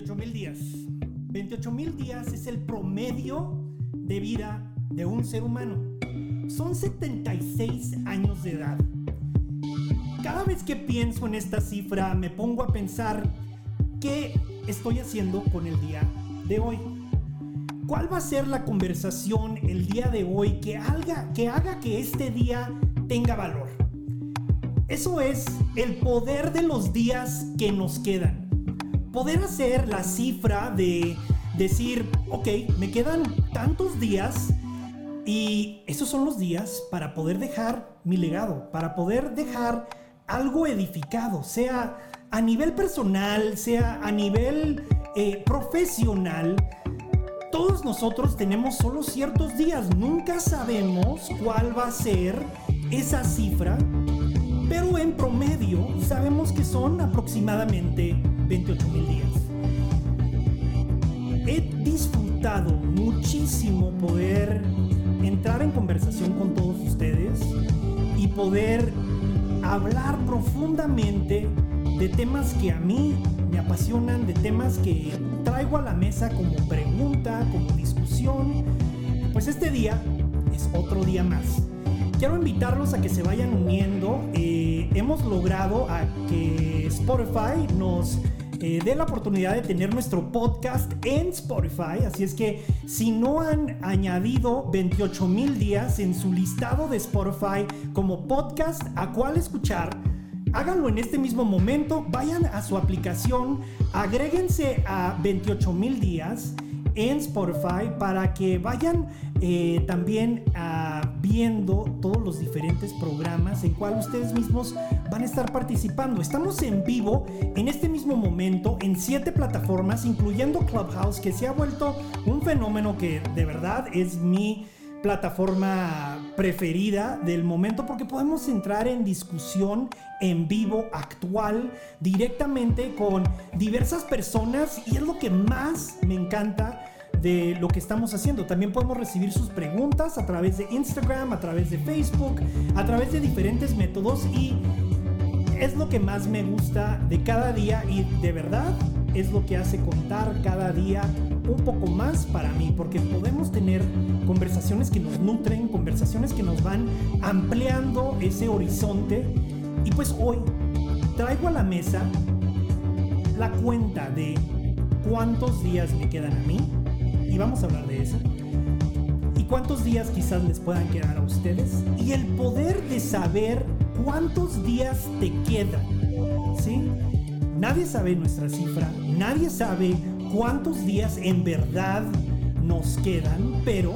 28 mil días. 28 mil días es el promedio de vida de un ser humano. Son 76 años de edad. Cada vez que pienso en esta cifra me pongo a pensar qué estoy haciendo con el día de hoy. ¿Cuál va a ser la conversación el día de hoy que haga que, haga que este día tenga valor? Eso es el poder de los días que nos quedan poder hacer la cifra de decir, ok, me quedan tantos días y esos son los días para poder dejar mi legado, para poder dejar algo edificado, sea a nivel personal, sea a nivel eh, profesional. Todos nosotros tenemos solo ciertos días, nunca sabemos cuál va a ser esa cifra, pero en promedio sabemos que son aproximadamente 28 mil días. He disfrutado muchísimo poder entrar en conversación con todos ustedes y poder hablar profundamente de temas que a mí me apasionan, de temas que traigo a la mesa como pregunta, como discusión. Pues este día es otro día más. Quiero invitarlos a que se vayan uniendo. Eh, hemos logrado a que Spotify nos eh, dé la oportunidad de tener nuestro podcast en Spotify. Así es que si no han añadido 28 mil días en su listado de Spotify como podcast a cuál escuchar, háganlo en este mismo momento. Vayan a su aplicación, agréguense a 28 mil días en Spotify para que vayan eh, también ah, viendo todos los diferentes programas en cual ustedes mismos van a estar participando. Estamos en vivo en este mismo momento en siete plataformas, incluyendo Clubhouse, que se ha vuelto un fenómeno que de verdad es mi plataforma preferida del momento porque podemos entrar en discusión en vivo, actual, directamente con diversas personas y es lo que más me encanta de lo que estamos haciendo. También podemos recibir sus preguntas a través de Instagram, a través de Facebook, a través de diferentes métodos y es lo que más me gusta de cada día y de verdad es lo que hace contar cada día un poco más para mí, porque podemos tener conversaciones que nos nutren, conversaciones que nos van ampliando ese horizonte. Y pues hoy traigo a la mesa la cuenta de cuántos días me quedan a mí, y vamos a hablar de eso. Y cuántos días quizás les puedan quedar a ustedes, y el poder de saber cuántos días te quedan, ¿sí? Nadie sabe nuestra cifra, nadie sabe cuántos días en verdad nos quedan, pero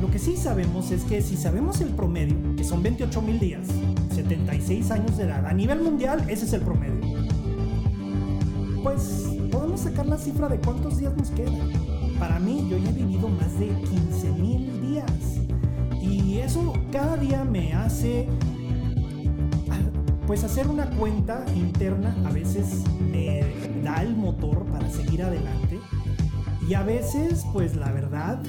lo que sí sabemos es que si sabemos el promedio, que son 28 mil días, 76 años de edad, a nivel mundial ese es el promedio, pues podemos sacar la cifra de cuántos días nos quedan. Para mí, yo ya he vivido más de 15 mil días. Y eso cada día me hace pues hacer una cuenta interna a veces me da el motor para seguir adelante y a veces pues la verdad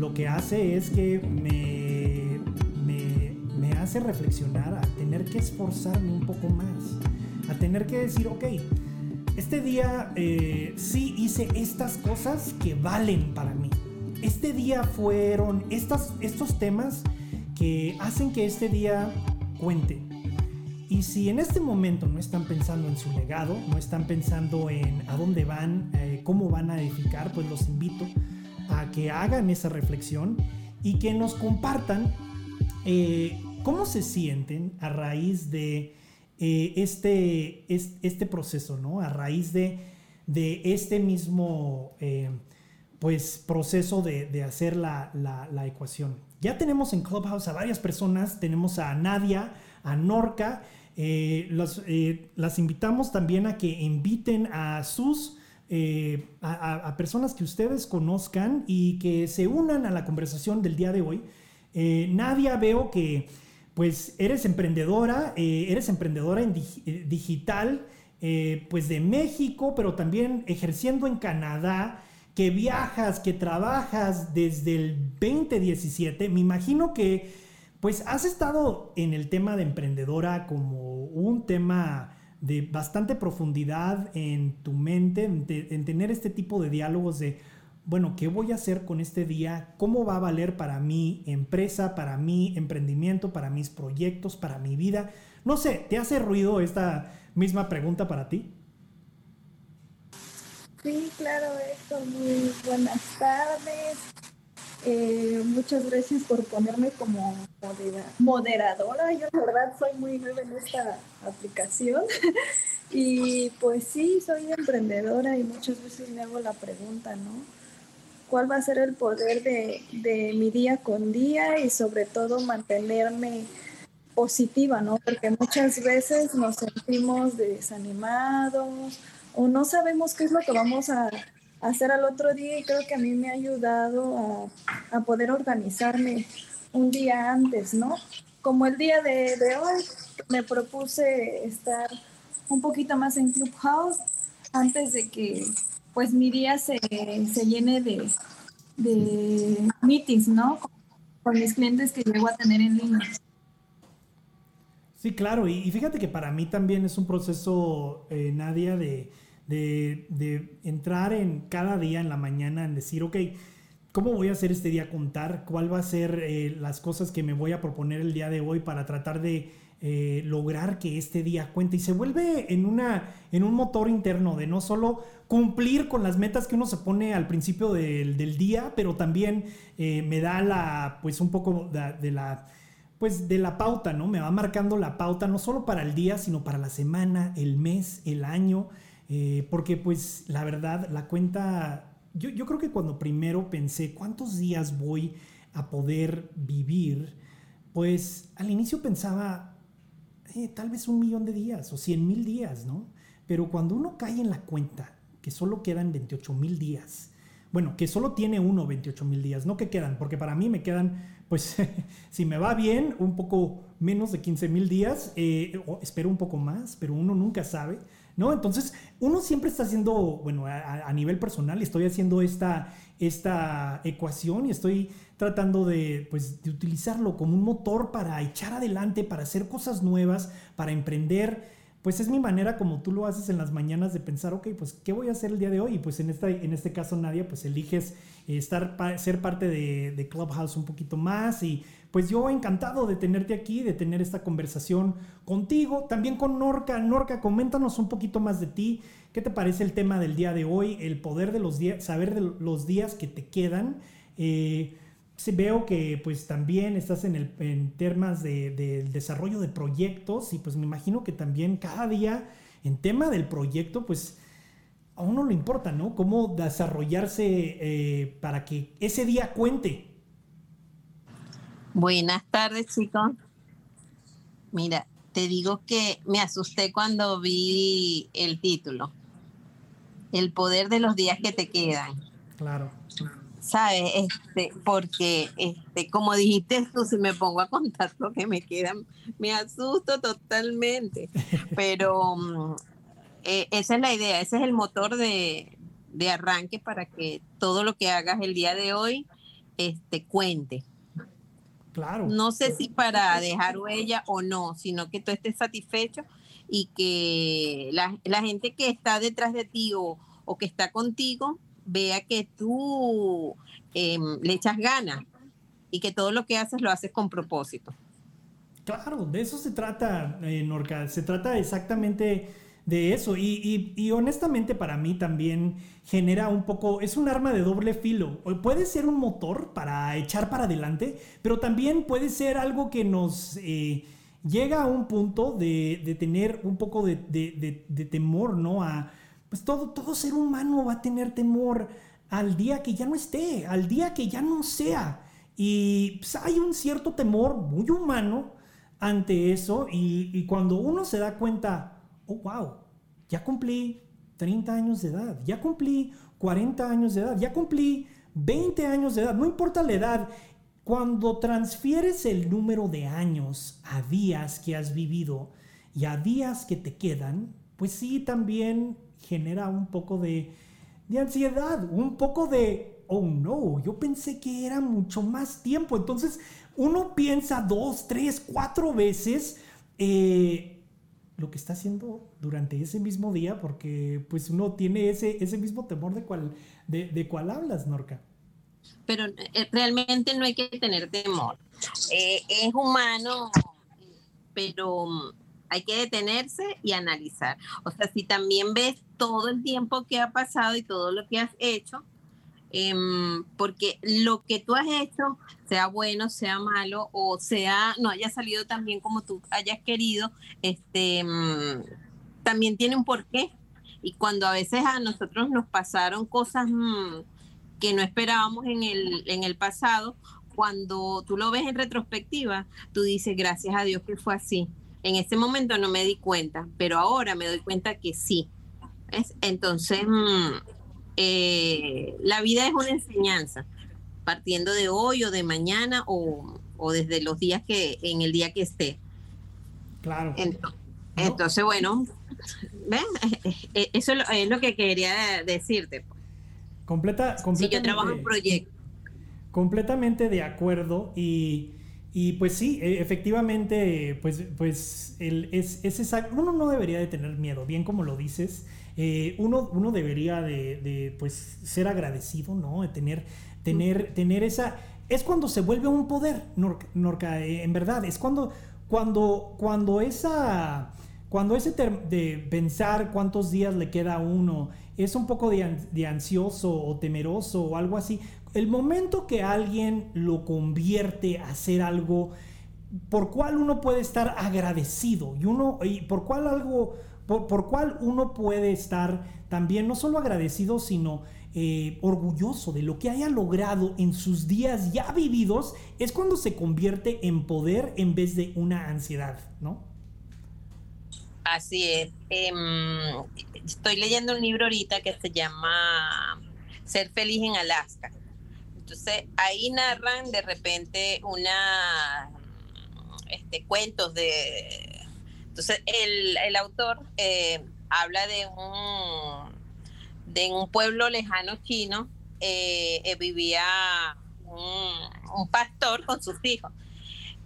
lo que hace es que me, me, hace reflexionar a tener que esforzarme un poco más, a tener que decir, ok, este día eh, sí hice estas cosas que valen para mí. Este día fueron estas, estos temas que hacen que este día cuente y si en este momento no están pensando en su legado, no están pensando en a dónde van, eh, cómo van a edificar, pues los invito a que hagan esa reflexión y que nos compartan eh, cómo se sienten a raíz de eh, este, este, proceso, ¿no? A raíz de, de este mismo pues, proceso de, hacer la, la ecuación. Ya tenemos en Clubhouse a varias personas, tenemos a Nadia, a Norca, eh, eh, las invitamos también a que inviten a sus... Eh, a, personas que ustedes conozcan y que se unan a la conversación del día de hoy. Nadia, veo que pues eres emprendedora, eres emprendedora en digital, pues de México, pero también ejerciendo en Canadá, que viajas, que trabajas desde el 2017. Me imagino que pues has estado en el tema de emprendedora como un tema de bastante profundidad en tu mente, en, tener este tipo de diálogos de, bueno, ¿qué voy a hacer con este día? ¿Cómo va a valer para mi empresa, para mi emprendimiento, para mis proyectos, para mi vida? No sé, ¿te hace ruido esta misma pregunta para ti? Sí, claro, Héctor. Muy buenas tardes. Eh, muchas gracias por ponerme como moderadora. Yo la verdad soy muy nueva en esta aplicación. y pues sí, soy emprendedora y muchas veces me hago la pregunta, ¿no? ¿Cuál va a ser el poder de, de mi día con día y sobre todo mantenerme positiva, ¿no? Porque muchas veces nos sentimos desanimados o no sabemos qué es lo que vamos a hacer al otro día y creo que a mí me ha ayudado a, poder organizarme un día antes, ¿no? Como el día de, hoy me propuse estar un poquito más en Clubhouse antes de que pues mi día se, llene de, de meetings, ¿no? Con mis clientes que llego a tener en línea. Sí, claro, y, fíjate que para mí también es un proceso, eh, Nadia, de, de, entrar en cada día en la mañana, en decir, ok, ¿cómo voy a hacer este día contar? ¿Cuál va a ser eh, las cosas que me voy a proponer el día de hoy para tratar de eh, lograr que este día cuente? Y se vuelve en, una, en un motor interno de no solo cumplir con las metas que uno se pone al principio del, día, pero también eh, me da la, pues un poco de la pues de la pauta, ¿no? Me va marcando la pauta no solo para el día, sino para la semana, el mes, el año. Eh, porque pues la verdad, la cuenta, yo, creo que cuando primero pensé cuántos días voy a poder vivir, pues al inicio pensaba eh, tal vez un millón de días o cien mil días, ¿no? Pero cuando uno cae en la cuenta que solo quedan 28 mil días, bueno, que solo tiene uno 28 mil días, no que quedan, porque para mí me quedan, pues, si me va bien, un poco menos de 15 mil días, eh, espero un poco más, pero uno nunca sabe. ¿no? Entonces, uno siempre está haciendo, bueno, a, nivel personal, estoy haciendo esta, esta ecuación y estoy tratando de, pues, de utilizarlo como un motor para echar adelante, para hacer cosas nuevas, para emprender. Pues es mi manera como tú lo haces en las mañanas de pensar, ok, pues, ¿qué voy a hacer el día de hoy? Y pues en, esta, en este caso, Nadia, pues eliges estar, ser parte de, de Clubhouse un poquito más y pues yo encantado de tenerte aquí, de tener esta conversación contigo, también con Norca. Norca, coméntanos un poquito más de ti. ¿Qué te parece el tema del día de hoy? El poder de los días, saber de los días que te quedan. Eh, veo que pues también estás en, el, en temas del de, desarrollo de proyectos y pues me imagino que también cada día en tema del proyecto pues a uno le importa, ¿no? Cómo desarrollarse eh, para que ese día cuente, Buenas tardes, chicos. Mira, te digo que me asusté cuando vi el título. El poder de los días que te quedan. Claro. ¿Sabes? Este, porque, este, como dijiste tú, si me pongo a contar lo que me quedan, me asusto totalmente. Pero mm, eh, esa es la idea, ese es el motor de, de arranque para que todo lo que hagas el día de hoy este, cuente. Claro. No sé si para dejar huella o no, sino que tú estés satisfecho y que la, gente que está detrás de ti o, que está contigo vea que tú em, le echas ganas y que todo lo que haces lo haces con propósito. Claro, de eso se trata, eh, Norca. Se trata exactamente de eso. Y, honestamente para mí también genera un poco, es un arma de doble filo. Puede ser un motor para echar para adelante, pero también puede ser algo que nos eh, llega a un punto de, tener un poco de, temor, ¿no? Pues todo, todo ser humano va a tener temor al día que ya no esté, al día que ya no sea. Y pues, hay un cierto temor muy humano ante eso y cuando uno se da cuenta, oh, wow, ya cumplí 30 años de edad, ya cumplí 40 años de edad, ya cumplí 20 años de edad, no importa la edad, cuando transfieres el número de años a días que has vivido y a días que te quedan, pues sí también genera un poco de, de ansiedad, un poco de, oh no, yo pensé que era mucho más tiempo. Entonces uno piensa dos, tres, cuatro veces eh, lo que está haciendo durante ese mismo día, porque pues uno tiene ese, ese mismo temor de cual, de, de cual hablas, Norca. Pero eh, realmente no hay que tener temor. Eh, es humano, pero mm, hay que detenerse y analizar. O sea, si también ves todo el tiempo que ha pasado y todo lo que has hecho, Em, porque lo que tú has hecho, sea bueno, sea malo, o sea, no haya salido tan bien como tú hayas querido, este, em, también tiene un porqué. Y cuando a veces a nosotros nos pasaron cosas mm, que no esperábamos en el, en el pasado, cuando tú lo ves en retrospectiva, tú dices, gracias a Dios que fue así. En ese momento no me di cuenta, pero ahora me doy cuenta que sí. Entonces, mm, eh, la vida es una enseñanza, partiendo de hoy o de mañana o, desde los días que, en el día que esté. Claro. Entonces, bueno, eso es lo que quería decirte. Completa, completamente, si yo trabajo en proyecto. Completamente de acuerdo y, pues sí, e, efectivamente, pues, pues el, es, es exacto. Uno no debería de tener miedo, bien como lo dices. Eh, uno, uno debería de, pues, ser agradecido, ¿no? De tener, tener, tener esa... Es cuando se vuelve un poder, Norca, eh, en verdad. Es cuando, cuando, cuando esa... Cuando ese de pensar cuántos días le queda a uno es un poco de, de, ansioso o temeroso o algo así, el momento que alguien lo convierte a hacer algo por cual uno puede estar agradecido y uno y por cual algo por, cual uno puede estar también no solo agradecido, sino eh, orgulloso de lo que haya logrado en sus días ya vividos, es cuando se convierte en poder en vez de una ansiedad, ¿no? Así es. Em, estoy leyendo un libro ahorita que se llama Ser feliz en Alaska. Entonces ahí narran de repente una este, cuentos de entonces, el, autor eh, habla de un, de un pueblo lejano chino, eh, eh, vivía un, pastor con sus hijos.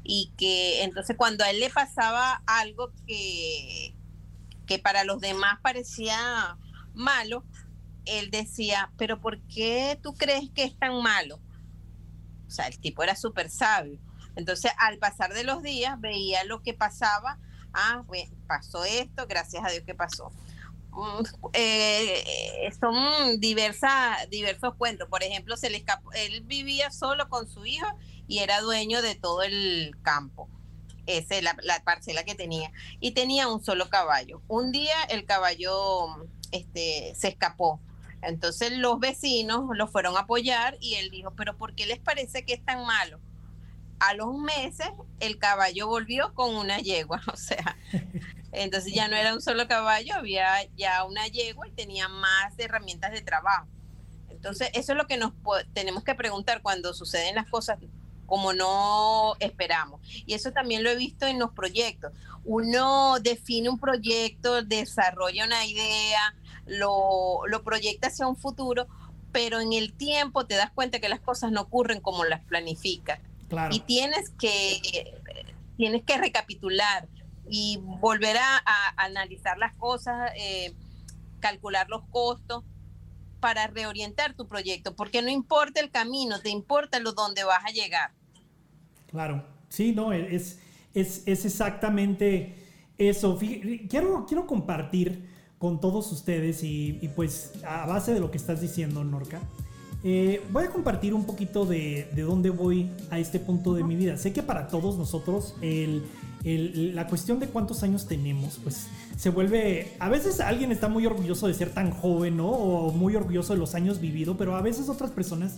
Y que entonces cuando a él le pasaba algo que, que para los demás parecía malo, él decía, pero ¿por qué tú crees que es tan malo? O sea, el tipo era súper sabio. Entonces, al pasar de los días, veía lo que pasaba ah, pasó esto, gracias a Dios que pasó. Mm, eh, son diversos cuentos. Por ejemplo, se le escapó, él vivía solo con su hijo y era dueño de todo el campo. Esa es la, parcela que tenía. Y tenía un solo caballo. Un día el caballo este, se escapó. Entonces los vecinos lo fueron a apoyar y él dijo, pero ¿por qué les parece que es tan malo? a los meses el caballo volvió con una yegua, o sea, entonces ya no era un solo caballo, había ya una yegua y tenía más herramientas de trabajo. Entonces, eso es lo que nos tenemos que preguntar cuando suceden las cosas como no esperamos. Y eso también lo he visto en los proyectos. Uno define un proyecto, desarrolla una idea, lo, lo proyecta hacia un futuro, pero en el tiempo te das cuenta que las cosas no ocurren como las planificas. Y tienes que, tienes que recapitular y volver a, analizar las cosas, eh, calcular los costos para reorientar tu proyecto, porque no importa el camino, te importa lo donde vas a llegar. Claro, sí, no, es, es, exactamente eso. Quiero, quiero compartir con todos ustedes y, pues a base de lo que estás diciendo, Norca, eh, voy a compartir un poquito de, dónde voy a este punto de mi vida. Sé que para todos nosotros la cuestión de cuántos años tenemos, pues se vuelve... A veces alguien está muy orgulloso de ser tan joven, ¿no? O muy orgulloso de los años vividos, pero a veces otras personas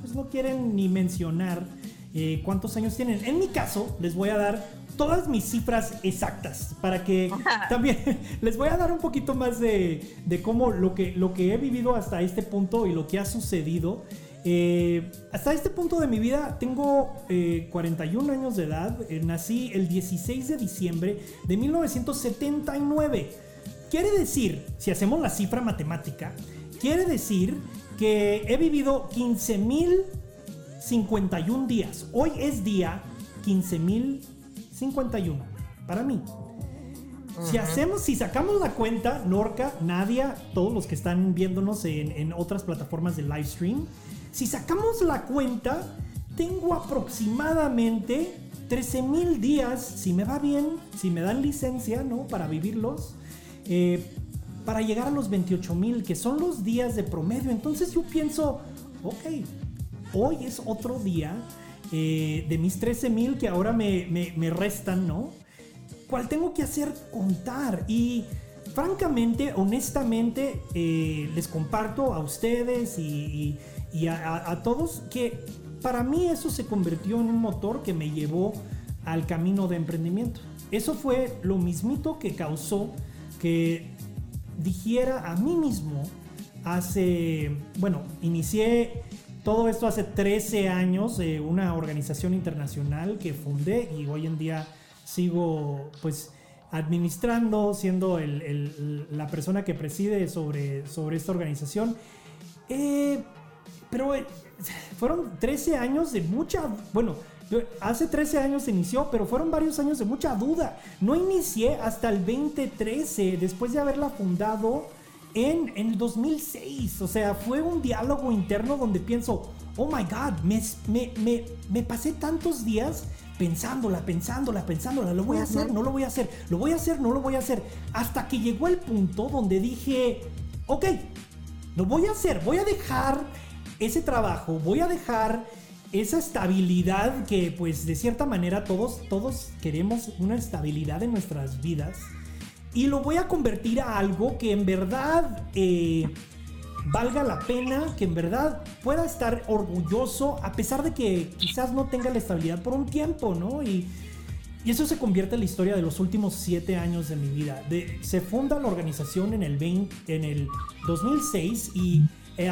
pues no quieren ni mencionar eh, cuántos años tienen. En mi caso, les voy a dar todas mis cifras exactas para que también les voy a dar un poquito más de, cómo lo que, lo que he vivido hasta este punto y lo que ha sucedido. Eh, hasta este punto de mi vida tengo 41 eh, años de edad, eh, nací el 16 de diciembre de 1979. Quiere decir, si hacemos la cifra matemática, quiere decir que he vivido 15.051 días. Hoy es día 15.000 51 para mí. Si hacemos, si sacamos la cuenta, Norca, Nadia, todos los que están viéndonos en, en otras plataformas de live stream, si sacamos la cuenta, tengo aproximadamente 13 mil días, si me va bien, si me dan licencia, ¿no? Para vivirlos, eh, para llegar a los 28 mil, que son los días de promedio. Entonces yo pienso, ok, hoy es otro día eh, de mis 13 mil que ahora me, me, restan, ¿no? ¿Cuál tengo que hacer? Contar. Y francamente, honestamente, eh, les comparto a ustedes y, y a, todos que para mí eso se convirtió en un motor que me llevó al camino de emprendimiento. Eso fue lo mismito que causó que dijera a mí mismo hace, bueno, inicié todo esto hace 13 años, eh, una organización internacional que fundé y hoy en día sigo pues administrando, siendo la persona que preside sobre, sobre esta organización. Eh, pero eh, fueron 13 años de mucha, bueno, hace 13 años se inició, pero fueron varios años de mucha duda. No inicié hasta el 2013, después de haberla fundado en, en el 2006. O sea, fue un diálogo interno donde pienso, oh my God, me, me, me, pasé tantos días pensándola, pensándola, pensándola, lo voy a hacer, no lo voy a hacer, lo voy a hacer, no lo voy a hacer. Hasta que llegó el punto donde dije, ok, lo voy a hacer, voy a dejar ese trabajo, voy a dejar esa estabilidad que pues de cierta manera todos, todos queremos una estabilidad en nuestras vidas y lo voy a convertir a algo que en verdad eh, valga la pena, que en verdad pueda estar orgulloso a pesar de que quizás no tenga la estabilidad por un tiempo, ¿no? Y, eso se convierte en la historia de los últimos siete años de mi vida. se funda la organización en el, 20, en el 2006 y eh,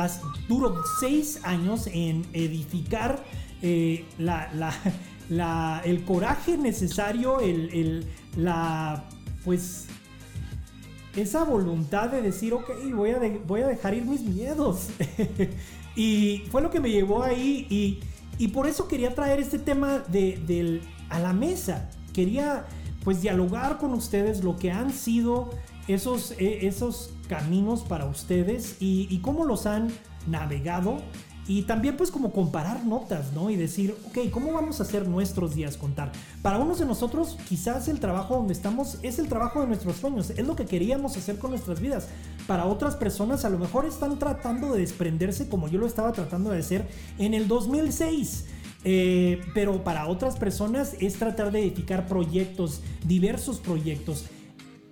duró seis años en edificar eh, la, el coraje necesario, el, la, pues, esa voluntad de decir, ok, voy a, voy a dejar ir mis miedos. y fue lo que me llevó ahí y, y por eso quería traer este tema de, a la mesa. Quería pues dialogar con ustedes lo que han sido esos, eh, esos caminos para ustedes y, cómo los han navegado. Y también pues como comparar notas, ¿no? Y decir, ok, ¿cómo vamos a hacer nuestros días contar? Para unos de nosotros quizás el trabajo donde estamos es el trabajo de nuestros sueños, es lo que queríamos hacer con nuestras vidas. Para otras personas a lo mejor están tratando de desprenderse como yo lo estaba tratando de hacer en el 2006. Eh, pero para otras personas es tratar de edificar proyectos, diversos proyectos.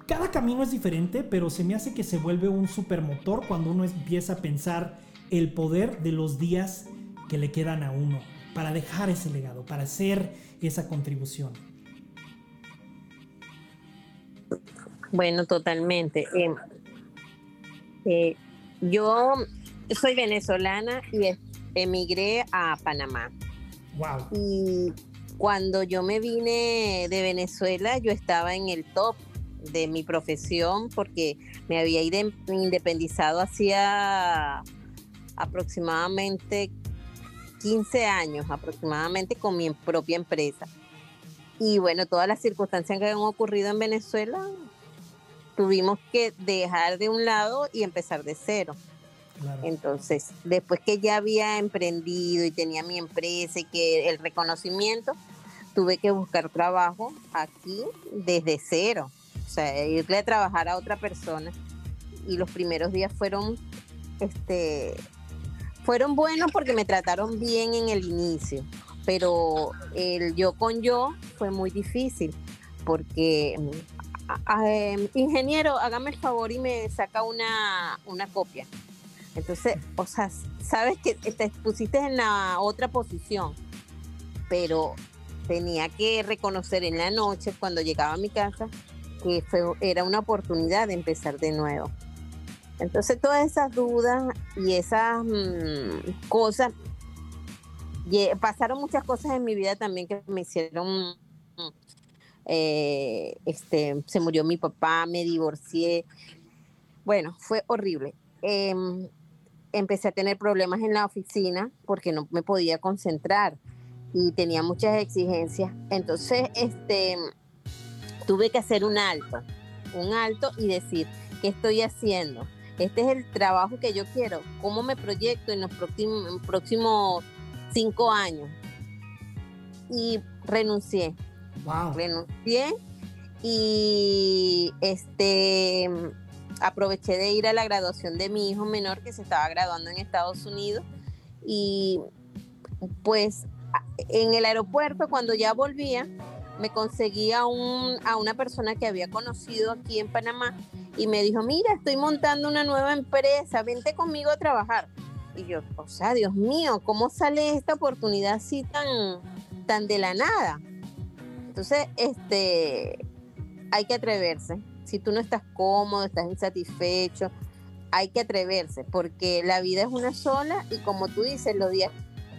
Cada camino es diferente, pero se me hace que se vuelve un supermotor cuando uno empieza a pensar el poder de los días que le quedan a uno para dejar ese legado, para hacer esa contribución. Bueno, totalmente. Em, eh, yo soy venezolana y emigré a Panamá. Wow. Y cuando yo me vine de Venezuela, yo estaba en el top de mi profesión porque me había independizado hacía aproximadamente 15 años aproximadamente con mi propia empresa. Y bueno, todas las circunstancias que han ocurrido en Venezuela, tuvimos que dejar de un lado y empezar de cero. Entonces, después que ya había emprendido y tenía mi empresa y que el reconocimiento, tuve que buscar trabajo aquí desde cero o sea, irle a trabajar a otra persona. Y los primeros días fueron, este, fueron buenos porque me trataron bien en el inicio, pero el yo con yo fue muy difícil porque em, ingeniero, hágame el favor y me saca una, una copia. Entonces, o sea, sabes que te pusiste en la otra posición, pero tenía que reconocer en la noche cuando llegaba a mi casa que era una oportunidad de empezar de nuevo. Entonces todas esas dudas y esas mm, cosas, pasaron muchas cosas en mi vida también que me hicieron, eh, este, se murió mi papá, me divorcié, bueno, fue horrible. Em, empecé a tener problemas en la oficina porque no me podía concentrar y tenía muchas exigencias. Entonces, este tuve que hacer un alto un alto y decir, ¿qué estoy haciendo? Este es el trabajo que yo quiero. ¿Cómo me proyecto en los próximos, próximos cinco años? Y renuncié. Wow. Renuncié y este aproveché de ir a la graduación de mi hijo menor que se estaba graduando en Estados Unidos y pues en el aeropuerto cuando ya volvía me conseguí a, un, a una persona que había conocido aquí en Panamá y me dijo, mira, estoy montando una nueva empresa, vente conmigo a trabajar. Y yo, o sea, Dios mío, ¿cómo sale esta oportunidad así tan, tan de la nada? Entonces, este, hay que atreverse. Si tú no estás cómodo, estás insatisfecho, hay que atreverse, porque la vida es una sola y como tú dices, los días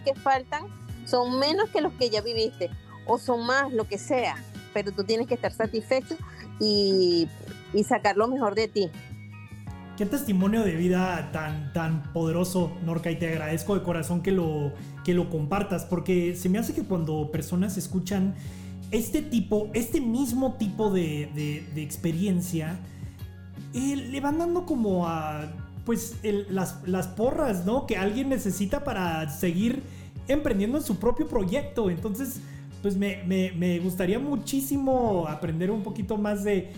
que faltan son menos que los que ya viviste o son más, lo que sea, pero tú tienes que estar satisfecho y, sacar lo mejor de ti. Qué testimonio de vida tan, tan poderoso, Norca, y te agradezco de corazón que lo, que lo compartas, porque se me hace que cuando personas escuchan este tipo, este mismo tipo de, experiencia, eh, le van dando como a, pues, las, las porras, ¿no? Que alguien necesita para seguir emprendiendo en su propio proyecto. Entonces, pues me, gustaría muchísimo aprender un poquito más de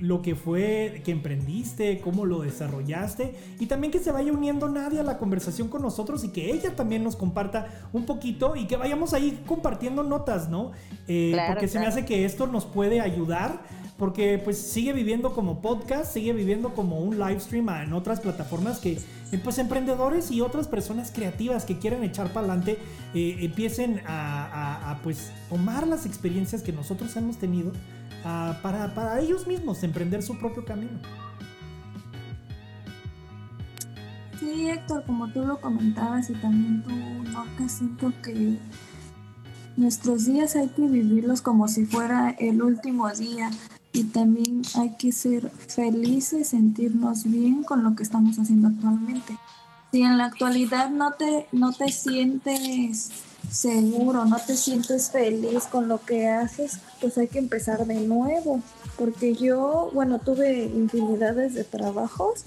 lo que fue que emprendiste, cómo lo desarrollaste y también que se vaya uniendo nadie a la conversación con nosotros y que ella también nos comparta un poquito y que vayamos ahí compartiendo notas, ¿no? Eh, porque se me hace que esto nos puede ayudar porque pues sigue viviendo como podcast, sigue viviendo como un live stream en otras plataformas que eh, pues emprendedores y otras personas creativas que quieren echar para adelante eh, empiecen a, pues tomar las experiencias que nosotros hemos tenido para, para ellos mismos emprender su propio camino. Sí, Héctor, como tú lo comentabas y también tú, Norca, siento que nuestros días hay que vivirlos como si fuera el último día y también hay que ser felices, sentirnos bien con lo que estamos haciendo actualmente. Si en la actualidad no te, no te sientes seguro, no te sientes feliz con lo que haces, pues hay que empezar de nuevo. Porque yo, bueno, tuve infinidades de trabajos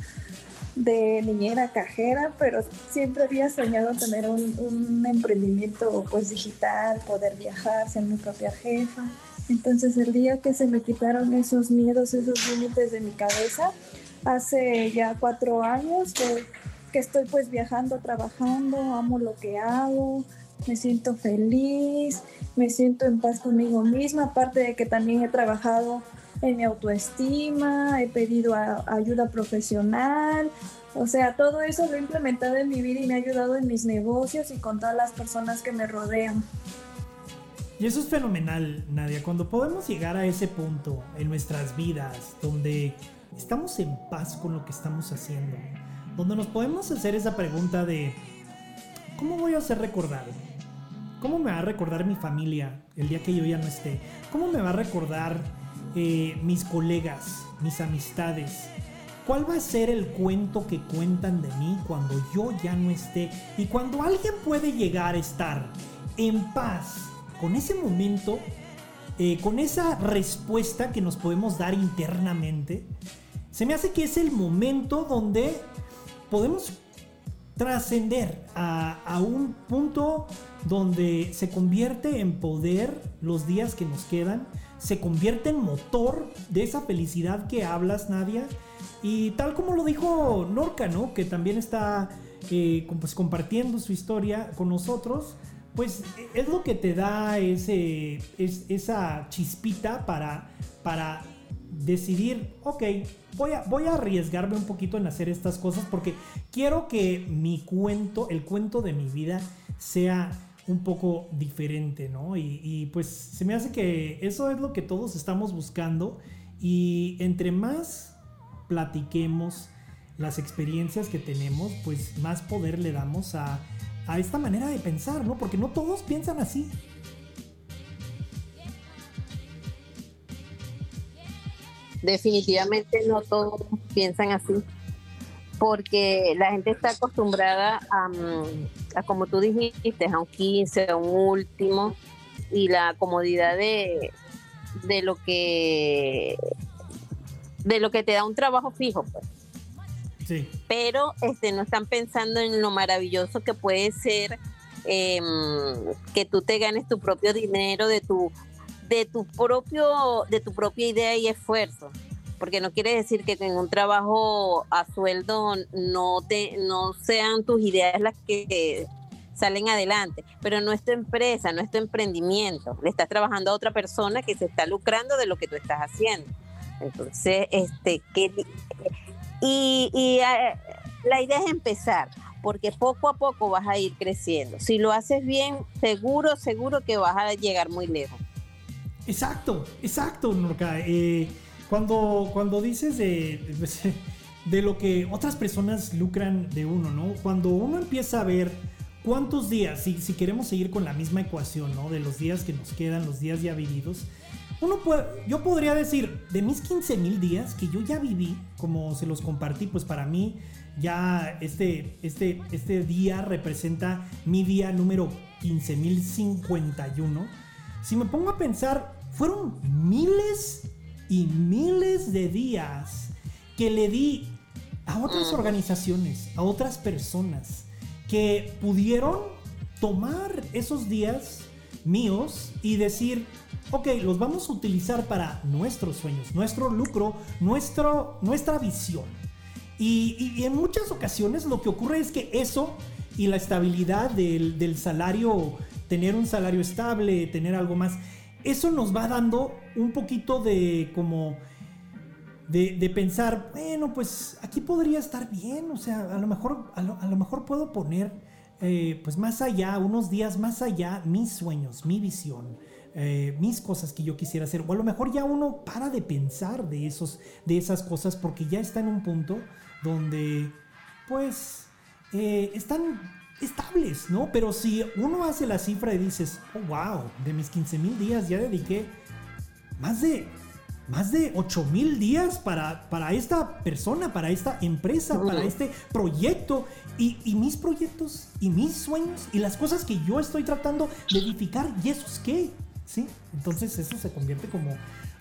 de niñera cajera, pero siempre había soñado tener un, emprendimiento pues digital, poder viajar, ser mi propia jefa. Entonces el día que se me quitaron esos miedos, esos límites de mi cabeza, hace ya cuatro años que, estoy pues viajando, trabajando, amo lo que hago, me siento feliz, me siento en paz conmigo misma, aparte de que también he trabajado en mi autoestima, he pedido ayuda profesional, o sea, todo eso lo he implementado en mi vida y me ha ayudado en mis negocios y con todas las personas que me rodean. Y eso es fenomenal, Nadia, cuando podemos llegar a ese punto en nuestras vidas donde estamos en paz con lo que estamos haciendo, donde nos podemos hacer esa pregunta de, ¿cómo voy a ser recordado? ¿Cómo me va a recordar mi familia el día que yo ya no esté? ¿Cómo me va a recordar eh, mis colegas, mis amistades? ¿Cuál va a ser el cuento que cuentan de mí cuando yo ya no esté? Y cuando alguien puede llegar a estar en paz con ese momento, eh, con esa respuesta que nos podemos dar internamente, se me hace que es el momento donde podemos trascender a, a, un punto donde se convierte en poder los días que nos quedan, se convierte en motor de esa felicidad que hablas, Nadia. Y tal como lo dijo Norca, ¿no? Que también está eh, pues, compartiendo su historia con nosotros pues es lo que te da ese, esa chispita para, para decidir, ok, voy a, voy a arriesgarme un poquito en hacer estas cosas porque quiero que mi cuento, el cuento de mi vida, sea un poco diferente, ¿no? Y, y, pues se me hace que eso es lo que todos estamos buscando y entre más platiquemos las experiencias que tenemos, pues más poder le damos a a esta manera de pensar, ¿no? Porque no todos piensan así. Definitivamente no todos piensan así, porque la gente está acostumbrada a, mm, como tú dijiste, a un 15, a un último, y la comodidad de, de lo que de lo que te da un trabajo fijo, pues. Sí. Pero este, no están pensando en lo maravilloso que puede ser em, que tú te ganes tu propio dinero de tu, de tu propio, de tu propia idea y esfuerzo. Porque no quiere decir que en un trabajo a sueldo no te, no sean tus ideas las que salen adelante, pero no es tu empresa, no es tu emprendimiento, le estás trabajando a otra persona que se está lucrando de lo que tú estás haciendo. Entonces, este, que, y, eh, la idea es empezar, porque poco a poco vas a ir creciendo. Si lo haces bien, seguro, seguro que vas a llegar muy lejos. Exacto, exacto, Norca. Eh, cuando, cuando dices de, de lo que otras personas lucran de uno, ¿no? Cuando uno empieza a ver cuántos días, si, si queremos seguir con la misma ecuación, ¿no? De los días que nos quedan, los días ya vividos, uno puede, yo podría decir, de mis 15 mil días que yo ya viví, como se los compartí, pues para mí ya este, este, este día representa mi día número 15.051. Si me pongo a pensar, fueron miles y miles de días que le di a otras organizaciones, a otras personas que pudieron tomar esos días míos y decir, ok, los vamos a utilizar para nuestros sueños, nuestro lucro, nuestro, nuestra visión. Y, en muchas ocasiones lo que ocurre es que eso y la estabilidad del, salario, tener un salario estable, tener algo más, eso nos va dando un poquito de como... De, pensar, bueno, pues aquí podría estar bien, o sea, a lo mejor, a lo, mejor puedo poner, eh, pues más allá, unos días más allá, mis sueños, mi visión, eh, mis cosas que yo quisiera hacer. O a lo mejor ya uno para de pensar de, esos, de esas cosas porque ya está en un punto donde pues eh, están estables, ¿no? Pero si uno hace la cifra y dices, oh, wow, de mis 15 mil días ya dediqué más de, más de 8 mil días para, para esta persona, para esta empresa, para este proyecto. Y, y, mis proyectos y mis sueños y las cosas que yo estoy tratando de edificar, ¿y eso es qué? ¿sí? Entonces eso se convierte como,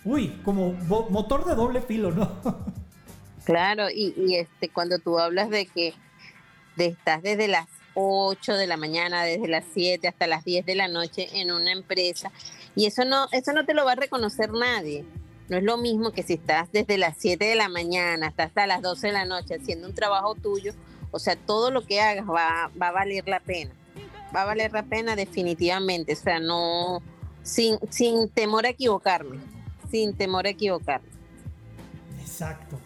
uy, como motor de doble filo, ¿no? Claro, y, este cuando tú hablas de que de estás desde las 8 de la mañana, desde las 7 hasta las 10 de la noche en una empresa, y eso no, eso no te lo va a reconocer nadie. No es lo mismo que si estás desde las 7 de la mañana hasta, las 12 de la noche haciendo un trabajo tuyo, o sea, todo lo que hagas va, va a valer la pena. Va a valer la pena definitivamente. O sea, no, sin, sin temor a equivocarme, sin temor a equivocarme. Exacto.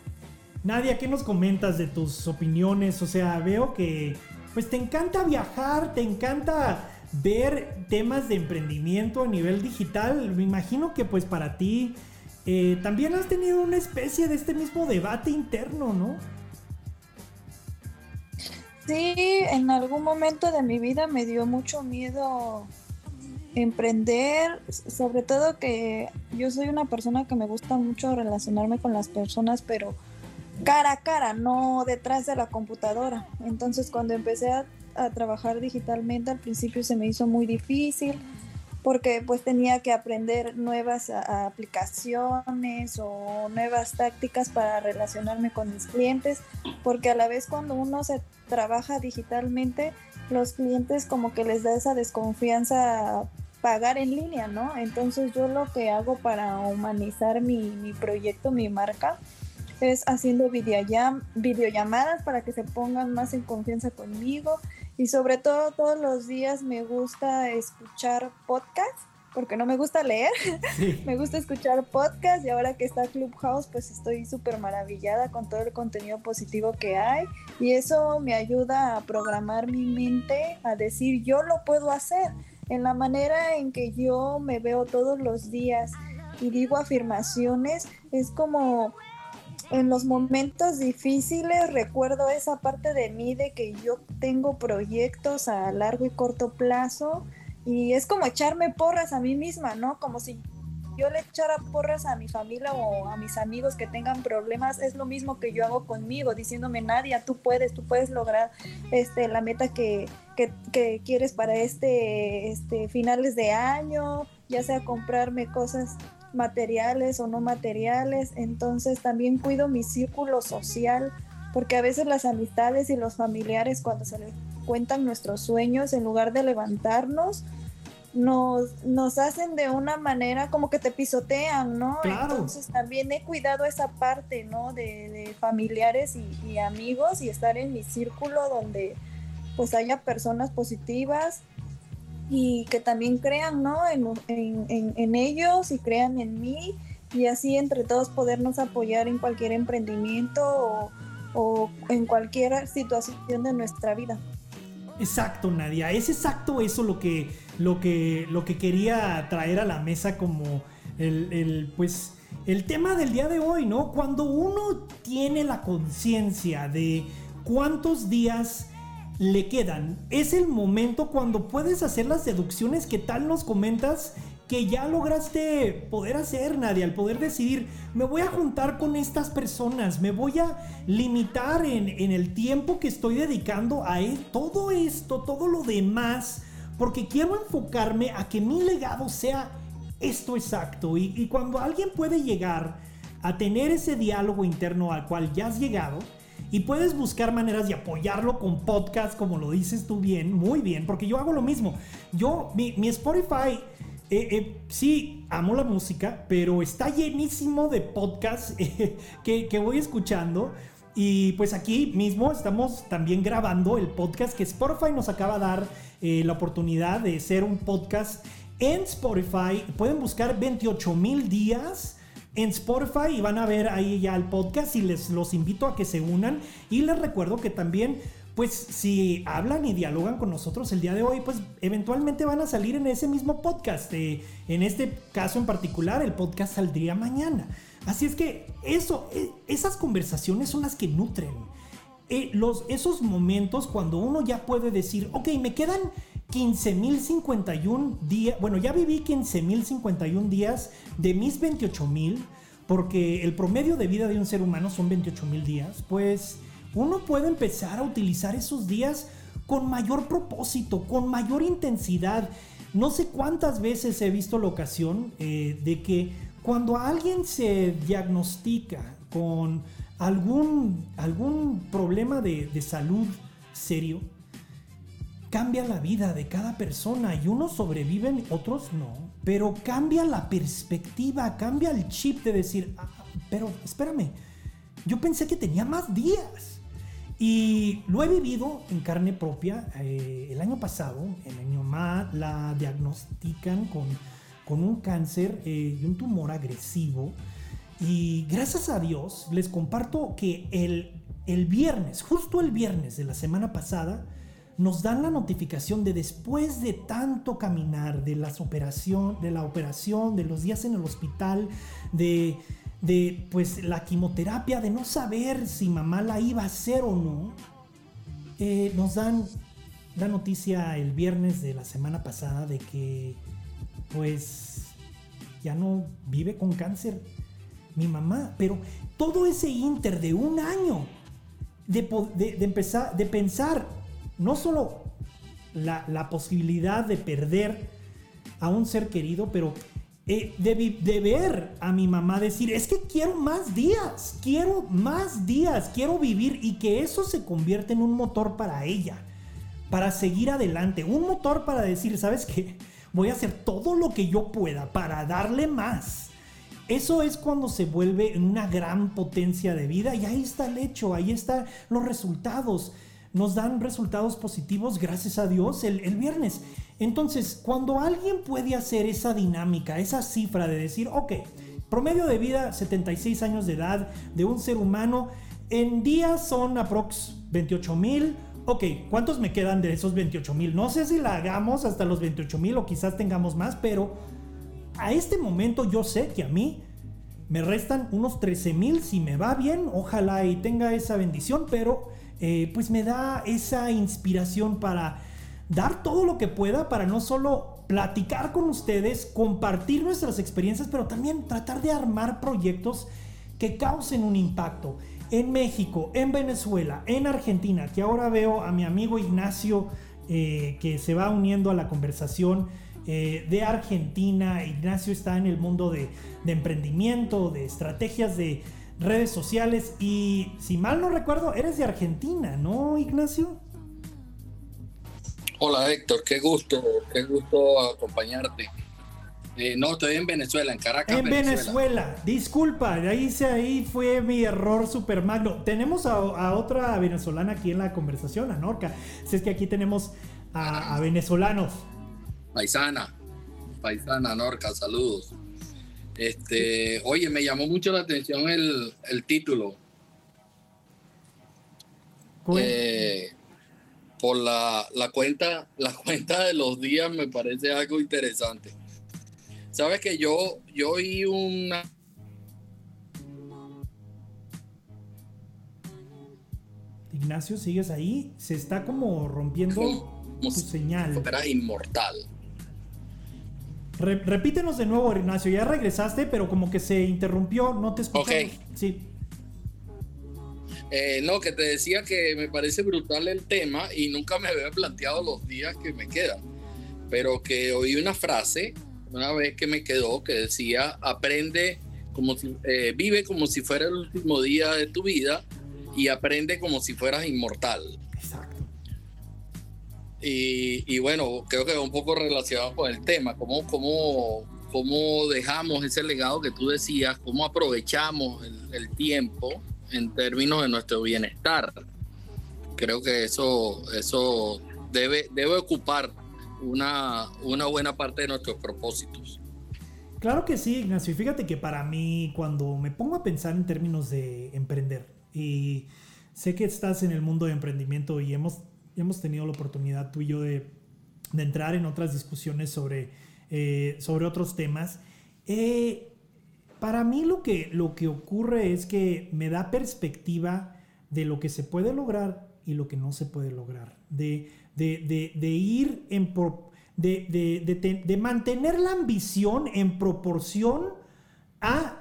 Nadia, ¿qué nos comentas de tus opiniones? O sea, veo que pues te encanta viajar, te encanta ver temas de emprendimiento a nivel digital. Me imagino que pues para ti eh, también has tenido una especie de este mismo debate interno, ¿no? Sí, en algún momento de mi vida me dio mucho miedo emprender, sobre todo que yo soy una persona que me gusta mucho relacionarme con las personas, pero cara a cara, no detrás de la computadora. Entonces cuando empecé a, trabajar digitalmente al principio se me hizo muy difícil porque pues tenía que aprender nuevas aplicaciones o nuevas tácticas para relacionarme con mis clientes, porque a la vez cuando uno se trabaja digitalmente, los clientes como que les da esa desconfianza pagar en línea, ¿no? Entonces yo lo que hago para humanizar mi, proyecto, mi marca, es haciendo videollamadas para que se pongan más en confianza conmigo. Y sobre todo todos los días me gusta escuchar podcasts porque no me gusta leer, me gusta escuchar podcast y ahora que está Clubhouse pues estoy súper maravillada con todo el contenido positivo que hay. Y eso me ayuda a programar mi mente a decir yo lo puedo hacer en la manera en que yo me veo todos los días y digo afirmaciones es como en los momentos difíciles recuerdo esa parte de mí de que yo tengo proyectos a largo y corto plazo y es como echarme porras a mí misma, ¿no? Como si yo le echara porras a mi familia o a mis amigos que tengan problemas, es lo mismo que yo hago conmigo, diciéndome, Nadia, tú puedes, tú puedes lograr este, la meta que, que, quieres para este, este finales de año, ya sea comprarme cosas materiales o no materiales, entonces también cuido mi círculo social, porque a veces las amistades y los familiares cuando se les cuentan nuestros sueños, en lugar de levantarnos, nos, nos hacen de una manera como que te pisotean, ¿no? Entonces también he cuidado esa parte, ¿no? De, familiares y, amigos y estar en mi círculo donde pues haya personas positivas y que también crean, ¿no? En, en, en ellos y crean en mí y así entre todos podernos apoyar en cualquier emprendimiento o, o en cualquier situación de nuestra vida. Exacto, Nadia. Es exacto eso lo que, lo que, lo que quería traer a la mesa como el, pues, el tema del día de hoy, ¿no? Cuando uno tiene la conciencia de cuántos días le quedan, es el momento cuando puedes hacer las deducciones que tal nos comentas que ya lograste poder hacer, Nadia, al poder decidir, me voy a juntar con estas personas, me voy a limitar en, el tiempo que estoy dedicando a todo esto, todo lo demás, porque quiero enfocarme a que mi legado sea esto exacto. Y, y cuando alguien puede llegar a tener ese diálogo interno al cual ya has llegado, y puedes buscar maneras de apoyarlo con podcast, como lo dices tú bien, muy bien, porque yo hago lo mismo. Yo, mi, Spotify eh, eh, sí, amo la música, pero está llenísimo de podcasts eh, que, voy escuchando. Y pues aquí mismo estamos también grabando el podcast que Spotify nos acaba de dar la oportunidad de ser un podcast en Spotify. Pueden buscar 28 mil días en Spotify y van a ver ahí ya el podcast y les los invito a que se unan. Y les recuerdo que también pues si hablan y dialogan con nosotros el día de hoy, pues eventualmente van a salir en ese mismo podcast. en este caso en particular, el podcast saldría mañana. Así es que eso, e, esas conversaciones son las que nutren. Eh, los, esos momentos cuando uno ya puede decir, ok, me quedan 15.051 días, bueno, ya viví 15.051 días de mis 28.000, porque el promedio de vida de un ser humano son 28.000 días, pues uno puede empezar a utilizar esos días con mayor propósito, con mayor intensidad. No sé cuántas veces he visto la ocasión eh, de que cuando alguien se diagnostica con algún, algún problema de, de salud serio, cambia la vida de cada persona y unos sobreviven, otros no. Pero cambia la perspectiva, cambia el chip de decir, ah, pero espérame, yo pensé que tenía más días. Y lo he vivido en carne propia. Eh, el año pasado, en mamá la diagnostican con, con un cáncer eh, y un tumor agresivo. Y gracias a Dios les comparto que el, el viernes, justo el viernes de la semana pasada, nos dan la notificación de después de tanto caminar, de las operación, de la operación, de los días en el hospital, de de pues la quimioterapia, de no saber si mamá la iba a hacer o no, eh, nos dan la noticia el viernes de la semana pasada de que pues ya no vive con cáncer mi mamá, pero todo ese inter de un año de, empezar, de pensar no solo la, posibilidad de perder a un ser querido, pero eh, de, ver a mi mamá decir, es que quiero más días, quiero más días, quiero vivir y que eso se convierta en un motor para ella, para seguir adelante, un motor para decir, ¿sabes qué? Voy a hacer todo lo que yo pueda para darle más. Eso es cuando se vuelve una gran potencia de vida y ahí está el hecho, ahí están los resultados. Nos dan resultados positivos, gracias a Dios, el, el viernes. Entonces, cuando alguien puede hacer esa dinámica, esa cifra de decir, ok, promedio de vida 76 años de edad de un ser humano, en días son aprox 28 mil. Ok, ¿cuántos me quedan de esos 28 mil? No sé si la hagamos hasta los 28 mil o quizás tengamos más, pero a este momento yo sé que a mí me restan unos 13 mil si me va bien, ojalá y tenga esa bendición, pero eh, pues me da esa inspiración para dar todo lo que pueda para no solo platicar con ustedes, compartir nuestras experiencias, pero también tratar de armar proyectos que causen un impacto en México, en Venezuela, en Argentina, que ahora veo a mi amigo Ignacio eh, que se va uniendo a la conversación. eh, de Argentina. Ignacio está en el mundo de, de emprendimiento, de estrategias de redes sociales y si mal no recuerdo, eres de Argentina, ¿no, Ignacio? Hola Héctor, qué gusto, qué gusto acompañarte. Eh, no, estoy en Venezuela, en Caracas. En Venezuela, disculpa, ahí, se, ahí fue mi error super magno. Tenemos a, otra venezolana aquí en la conversación, a Norca. Si es que aquí tenemos a, venezolanos. Paisana, paisana Norca, saludos. Este, oye, me llamó mucho la atención el, título. Eh, por la, la, cuenta, la cuenta de los días me parece algo interesante. Sabes que yo, yo oí una Ignacio, ¿sigues ahí? Se está como rompiendo tu señal. Era inmortal. Repítenos de nuevo, Ignacio. Ya regresaste, pero como que se interrumpió, no te escuché. Ok. Sí. Eh, no, que te decía que me parece brutal el tema y nunca me había planteado los días que me quedan. Pero que oí una frase una vez que me quedó que decía, aprende como si, eh, vive como si fuera el último día de tu vida y aprende como si fueras inmortal. Exacto. Y, bueno, creo que es un poco relacionado con el tema, cómo, cómo, cómo dejamos ese legado que tú decías, cómo aprovechamos el, tiempo en términos de nuestro bienestar. Creo que eso, eso debe, debe ocupar una, una buena parte de nuestros propósitos. Claro que sí, Ignacio. Y fíjate que para mí, cuando me pongo a pensar en términos de emprender, y sé que estás en el mundo de emprendimiento y hemos, hemos tenido la oportunidad tú y yo de, entrar en otras discusiones sobre, eh, sobre otros temas, eh, para mí lo que, lo que ocurre es que me da perspectiva de lo que se puede lograr y lo que no se puede lograr. De, de, ir en... de, de mantener la ambición en proporción a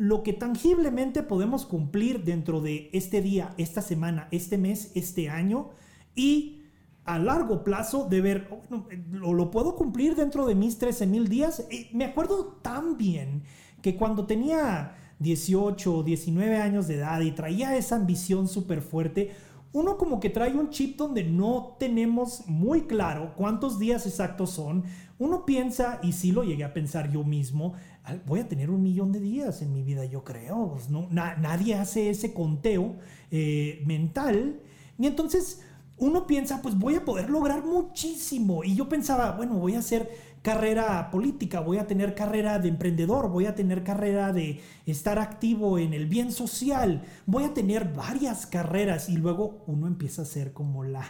lo que tangiblemente podemos cumplir dentro de este día, esta semana, este mes, este año y a largo plazo de ver, oh, lo, puedo cumplir dentro de mis 13 mil días. me acuerdo tan bien que cuando tenía 18 o 19 años de edad y traía esa ambición súper fuerte, uno como que trae un chip donde no tenemos muy claro cuántos días exactos son. Uno piensa, y sí lo llegué a pensar yo mismo, voy a tener un millón de días en mi vida, yo creo. Pues no, nadie hace ese conteo eh, mental. Y entonces uno piensa, pues voy a poder lograr muchísimo. Y yo pensaba, bueno, voy a hacer carrera política, voy a tener carrera de emprendedor, voy a tener carrera de estar activo en el bien social, voy a tener varias carreras. Y luego uno empieza a hacer como la,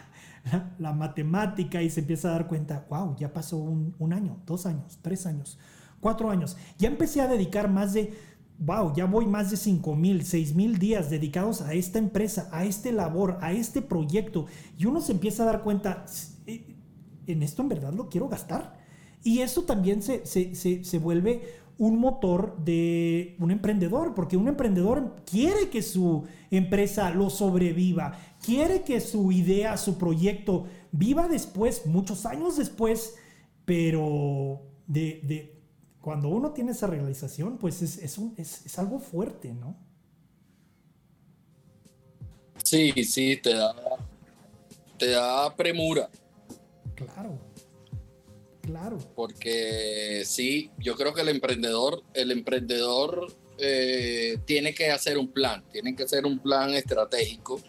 la, matemática y se empieza a dar cuenta, wow, ya pasó un, un año, dos años, tres años, cuatro años, ya empecé a dedicar más de wow, ya voy más de 5 mil, 6 mil días dedicados a esta empresa, a este labor, a este proyecto. Y uno se empieza a dar cuenta, ¿en esto en verdad lo quiero gastar? Y eso también se, se, vuelve un motor de un emprendedor, porque un emprendedor quiere que su empresa lo sobreviva, quiere que su idea, su proyecto viva después, muchos años después, pero de, cuando uno tiene esa realización, pues es, es, es, algo fuerte, ¿no? Sí, sí, te da, te da premura. Claro. Claro. Porque sí, yo creo que el emprendedor, el emprendedor eh, tiene que hacer un plan, tiene que hacer un plan estratégico.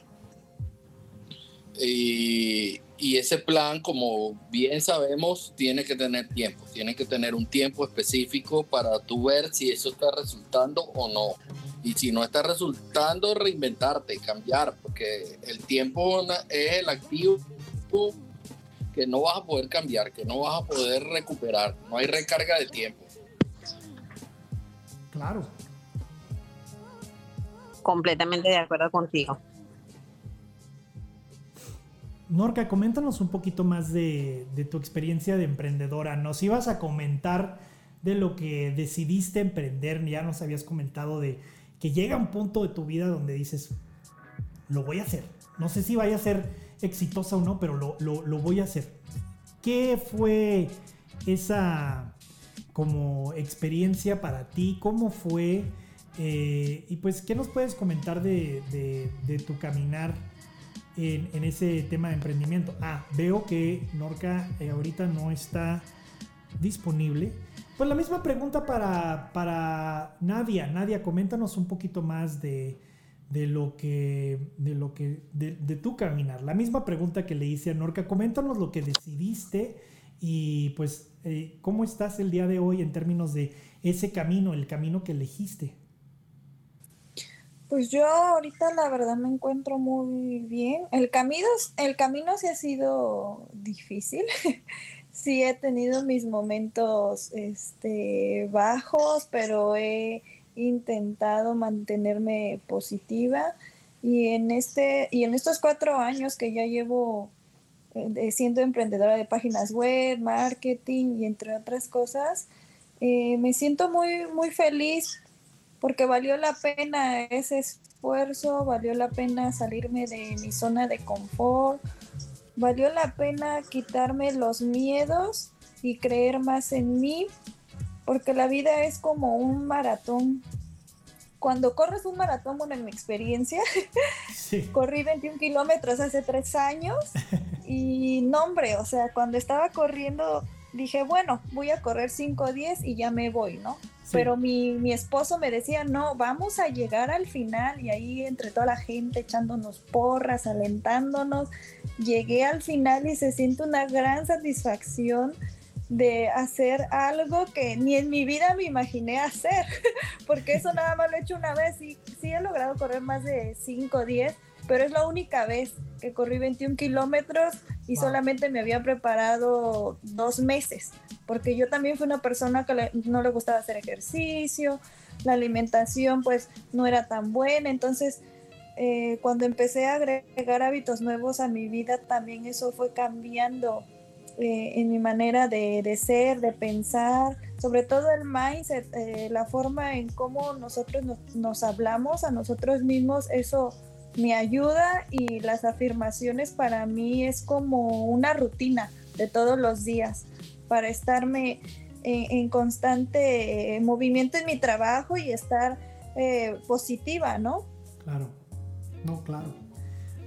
Y, y, ese plan, como bien sabemos, tiene que tener tiempo, tiene que tener un tiempo específico para tú ver si eso está resultando o no. Y si no está resultando, reinventarte, cambiar, porque el tiempo es el activo que no vas a poder cambiar, que no vas a poder recuperar. No hay recarga de tiempo. Claro. Completamente de acuerdo contigo. Norca, coméntanos un poquito más de, tu experiencia de emprendedora. Nos ibas a comentar de lo que decidiste emprender, ya nos habías comentado de que llega un punto de tu vida donde dices, lo voy a hacer. No sé si vaya a ser exitosa o no, pero lo, voy a hacer. ¿Qué fue esa como experiencia para ti? ¿Cómo fue? Eh, y pues, ¿qué nos puedes comentar de, tu caminar en, ese tema de emprendimiento? Ah, veo que Norca eh, ahorita no está disponible. Pues la misma pregunta para, para Nadia. Nadia, coméntanos un poquito más de, lo que, de lo que, de, de, tu caminar. La misma pregunta que le hice a Norca. Coméntanos lo que decidiste y pues eh, cómo estás el día de hoy en términos de ese camino, el camino que elegiste. Pues yo ahorita la verdad me encuentro muy bien. El camino, el camino sí ha sido difícil. sí he tenido mis momentos este, bajos, pero he intentado mantenerme positiva. Y en este, y en estos cuatro años que ya llevo eh, siendo emprendedora de páginas web, marketing y entre otras cosas, eh, me siento muy, muy feliz porque valió la pena ese esfuerzo, valió la pena salirme de mi zona de confort, valió la pena quitarme los miedos y creer más en mí, porque la vida es como un maratón. Cuando corres un maratón, bueno, en mi experiencia, corrí 21 kilómetros hace tres años y no, hombre, o sea, cuando estaba corriendo dije, bueno, voy a correr 5 o 10 y ya me voy, ¿no? Pero mi, mi, esposo me decía, no, vamos a llegar al final y ahí entre toda la gente echándonos porras, alentándonos, llegué al final y se siente una gran satisfacción de hacer algo que ni en mi vida me imaginé hacer, porque eso nada más lo he hecho una vez y sí he logrado correr más de 5 o 10, pero es la única vez que corrí 21 kilómetros y solamente me había preparado dos meses, porque yo también fui una persona que no le gustaba hacer ejercicio, la alimentación pues no era tan buena, entonces eh, cuando empecé a agregar hábitos nuevos a mi vida, también eso fue cambiando eh, en mi manera de, ser, de pensar, sobre todo el mindset, eh, la forma en cómo nosotros nos hablamos a nosotros mismos, eso me ayuda y las afirmaciones para mí es como una rutina de todos los días para estarme en, constante movimiento en mi trabajo y estar eh, positiva, ¿no? Claro, no, claro.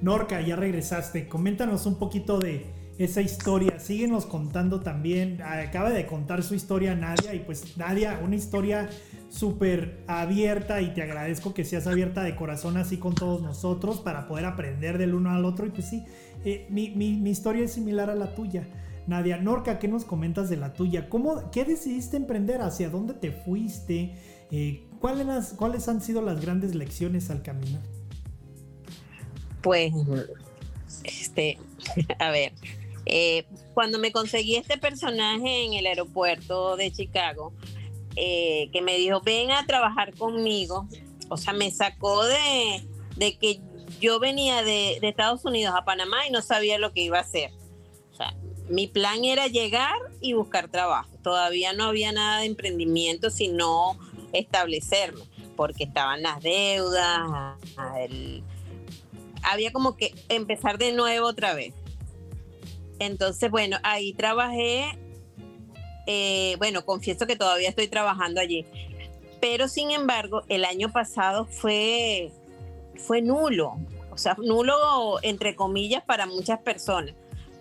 Norca, ya regresaste. Coméntanos un poquito de esa historia. Síguenos contando también. Acaba de contar su historia Nadia y pues Nadia, una historia súper abierta y te agradezco que seas abierta de corazón así con todos nosotros para poder aprender del uno al otro. Y pues sí, eh, mi, historia es similar a la tuya. Nadia, Norca, ¿qué nos comentas de la tuya? ¿Cómo, ¿Qué decidiste emprender? ¿Hacia dónde te fuiste? Eh, ¿cuáles, ¿Cuáles han sido las grandes lecciones al caminar? Pues, este, a ver, eh, cuando me conseguí este personaje en el aeropuerto de Chicago, eh, que me dijo, ven a trabajar conmigo. O sea, me sacó de, de que yo venía de, de, Estados Unidos a Panamá y no sabía lo que iba a hacer. O mi plan era llegar y buscar trabajo. Todavía no había nada de emprendimiento, sino establecerme, porque estaban las deudas, había como que empezar de nuevo otra vez. Entonces, bueno, ahí trabajé eh, bueno, confieso que todavía estoy trabajando allí, pero sin embargo, el año pasado fue, fue nulo, o sea, nulo entre comillas para muchas personas.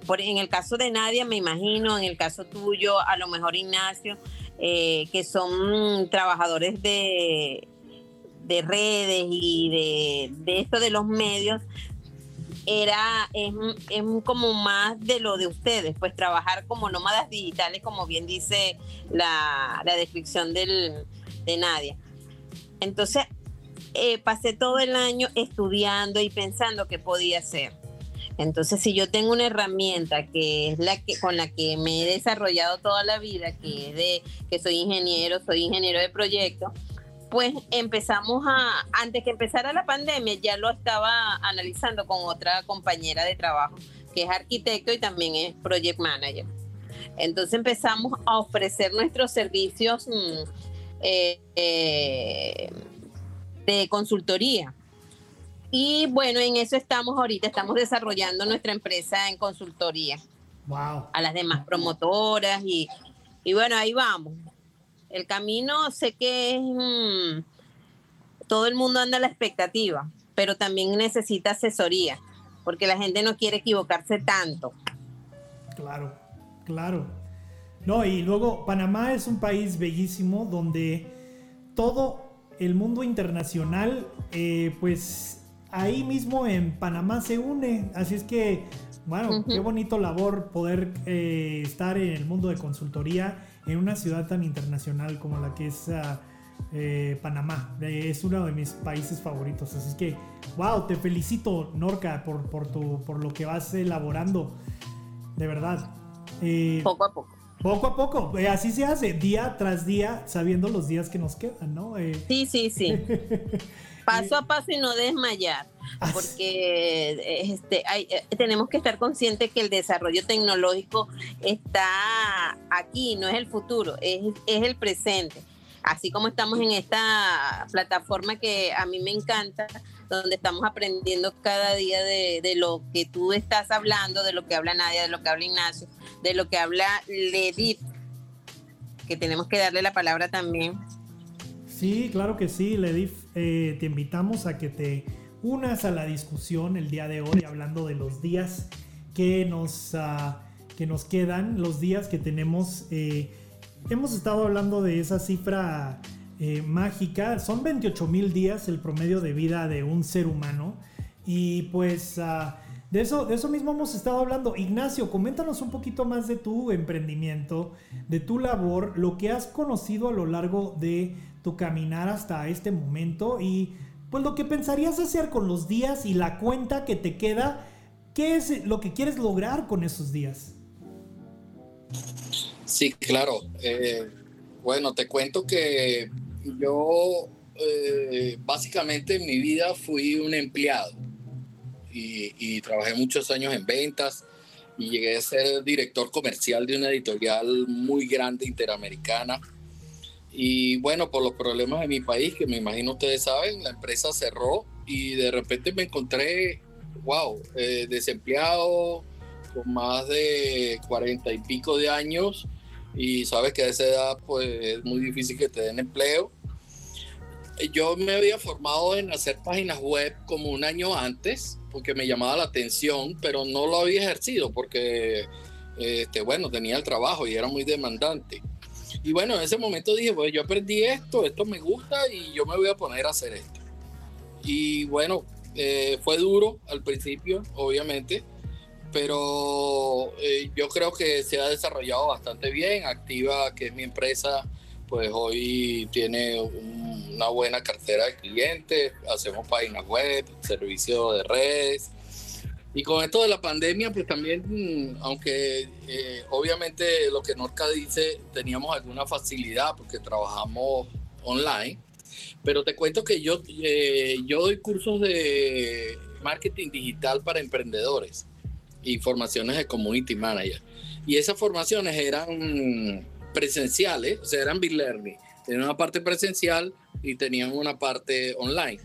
Por, en el caso de Nadia, me imagino, en el caso tuyo, a lo mejor Ignacio, eh, que son trabajadores de, de redes y de, de esto de los medios, era es, como más de lo de ustedes, pues trabajar como nómadas digitales, como bien dice la, descripción del, de Nadia. Entonces, eh, pasé todo el año estudiando y pensando qué podía hacer. Entonces, si yo tengo una herramienta que es la que con la que me he desarrollado toda la vida, que es de que soy ingeniero, soy ingeniero de proyectos, pues empezamos a, antes que empezara la pandemia, ya lo estaba analizando con otra compañera de trabajo, que es arquitecto y también es project manager. Entonces empezamos a ofrecer nuestros servicios mm, eh, eh, de consultoría. Y bueno, en eso estamos ahorita, estamos desarrollando nuestra empresa en consultoría. Wow. A las demás promotoras y y bueno, ahí vamos. El camino sé que es... Mm, todo el mundo anda a la expectativa, pero también necesita asesoría, porque la gente no quiere equivocarse tanto. Claro, claro. No, y luego Panamá es un país bellísimo donde todo el mundo internacional, eh, pues ahí mismo en Panamá se une. Así es que, bueno, qué bonito labor poder eh, estar en el mundo de consultoría en una ciudad tan internacional como la que es ah, eh, Panamá. es uno de mis países favoritos. Así que, wow, te felicito, Norca, por, por, tu, por lo que vas elaborando. De verdad. poco a poco. Poco a poco, eh, así se hace, día tras día, sabiendo los días que nos quedan, ¿no? Eh, sí, sí, sí. paso a paso y no desmayar, porque este, hay, eh, tenemos que estar conscientes que el desarrollo tecnológico está aquí, no es el futuro, es, es el presente. Así como estamos en esta plataforma que a mí me encanta, donde estamos aprendiendo cada día de, lo que tú estás hablando, de lo que habla Nadia, de lo que habla Ignacio, de lo que habla Ledith, que tenemos que darle la palabra también. Sí, claro que sí, Ledith. Eh, te invitamos a que te unas a la discusión el día de hoy, hablando de los días que nos, ah, que nos quedan, los días que tenemos. Eh, hemos estado hablando de esa cifra eh, mágica. Son 28 mil días el promedio de vida de un ser humano. Y pues ah, de, eso, de eso mismo hemos estado hablando. Ignacio, coméntanos un poquito más de tu emprendimiento, de tu labor, lo que has conocido a lo largo de tu caminar hasta este momento y pues lo que pensarías hacer con los días y la cuenta que te queda. ¿Qué es lo que quieres lograr con esos días? Sí, claro. Eh, bueno, te cuento que yo eh, básicamente en mi vida fui un empleado y, trabajé muchos años en ventas y llegué a ser director comercial de una editorial muy grande interamericana. Y bueno, por los problemas de mi país, que me imagino ustedes saben, la empresa cerró y de repente me encontré, wow, eh, desempleado, con más de cuarenta y pico de años y sabes que a esa edad pues es muy difícil que te den empleo. Yo me había formado en hacer páginas web como un año antes porque me llamaba la atención, pero no lo había ejercido porque, este, bueno, tenía el trabajo y era muy demandante. Y bueno, en ese momento dije, pues yo aprendí esto, esto me gusta y yo me voy a poner a hacer esto. Y bueno, eh, fue duro al principio, obviamente, pero eh, yo creo que se ha desarrollado bastante bien. Activa, que es mi empresa, pues hoy tiene una buena cartera de clientes, hacemos páginas web, servicio de redes. Y con esto de la pandemia, pues también, aunque eh, obviamente lo que Norca dice, teníamos alguna facilidad porque trabajamos online, pero te cuento que yo, eh, yo doy cursos de marketing digital para emprendedores y formaciones de community manager. Y esas formaciones eran presenciales, o sea, eran big learning. Tenían una parte presencial y tenían una parte online.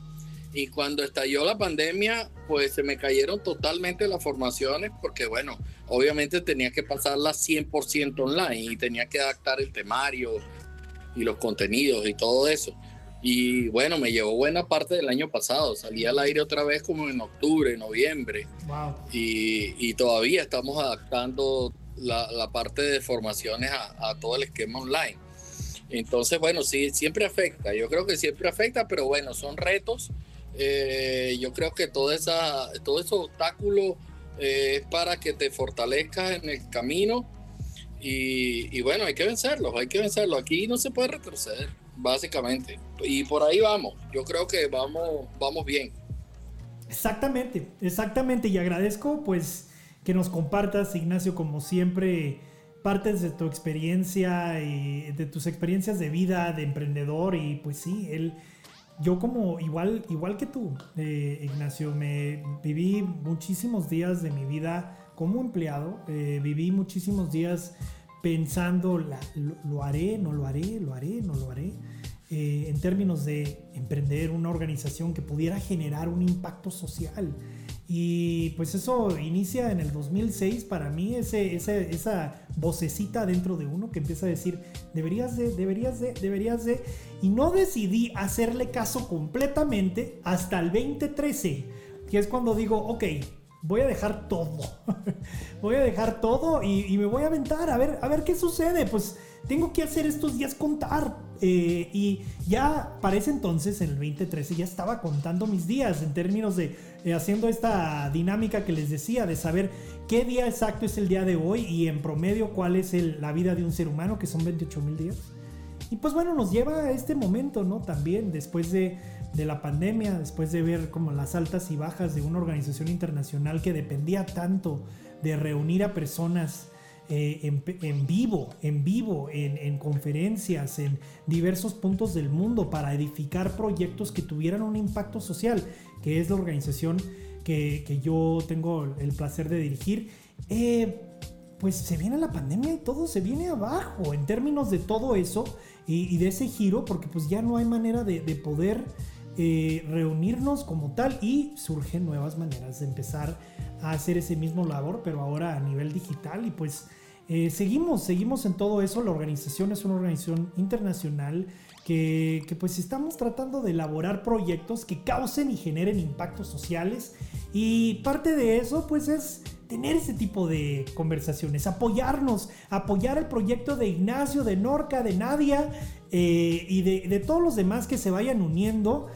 Y cuando estalló la pandemia, pues se me cayeron totalmente las formaciones porque, bueno, obviamente tenía que pasarlas 100% online y tenía que adaptar el temario y los contenidos y todo eso. Y bueno, me llevó buena parte del año pasado. Salí al aire otra vez como en octubre, noviembre. Y, todavía estamos adaptando la, parte de formaciones a, todo el esquema online. Entonces, bueno, sí, siempre afecta. Yo creo que siempre afecta, pero bueno, son retos. Eh, yo creo que todo, esa, todo ese obstáculo eh, es para que te fortalezcas en el camino. Y, y bueno, hay que vencerlos, hay que vencerlos. Aquí no se puede retroceder básicamente. Y por ahí vamos, yo creo que vamos, vamos bien. Exactamente, exactamente. Y agradezco pues que nos compartas, Ignacio, como siempre, partes de tu experiencia y de tus experiencias de vida, de emprendedor. Y pues sí, él, yo como igual, igual que tú, eh, Ignacio, me viví muchísimos días de mi vida como empleado, eh, viví muchísimos días pensando, lo, haré, no lo haré, lo haré, no lo haré, eh, en términos de emprender una organización que pudiera generar un impacto social. Y pues eso inicia en el 2006 para mí, ese, esa vocecita dentro de uno que empieza a decir, deberías de, deberías de, deberías de. Y no decidí hacerle caso completamente hasta el 2013, que es cuando digo, ok, voy a dejar todo. voy a dejar todo y, me voy a aventar a ver, a ver qué sucede. Pues tengo que hacer estos días contar. Eh, y ya para ese entonces, en el 2013, ya estaba contando mis días en términos de eh, haciendo esta dinámica que les decía, de saber qué día exacto es el día de hoy y en promedio cuál es la vida de un ser humano, que son 28 mil días. Y pues bueno, nos lleva a este momento, ¿no? También después de, de la pandemia, después de ver como las altas y bajas de una organización internacional que dependía tanto de reunir a personas eh, en, vivo, en vivo, en, conferencias, en diversos puntos del mundo para edificar proyectos que tuvieran un impacto social, que es la organización que, yo tengo el placer de dirigir. Eh, pues se viene la pandemia y todo se viene abajo en términos de todo eso y, de ese giro, porque pues ya no hay manera de, poder eh, reunirnos como tal y surgen nuevas maneras de empezar a hacer ese mismo labor, pero ahora a nivel digital y pues eh, seguimos, seguimos en todo eso. La organización es una organización internacional que, pues estamos tratando de elaborar proyectos que causen y generen impactos sociales. Y parte de eso pues es tener ese tipo de conversaciones, apoyarnos, apoyar el proyecto de Ignacio, de Norca, de Nadia eh, y de, todos los demás que se vayan uniendo.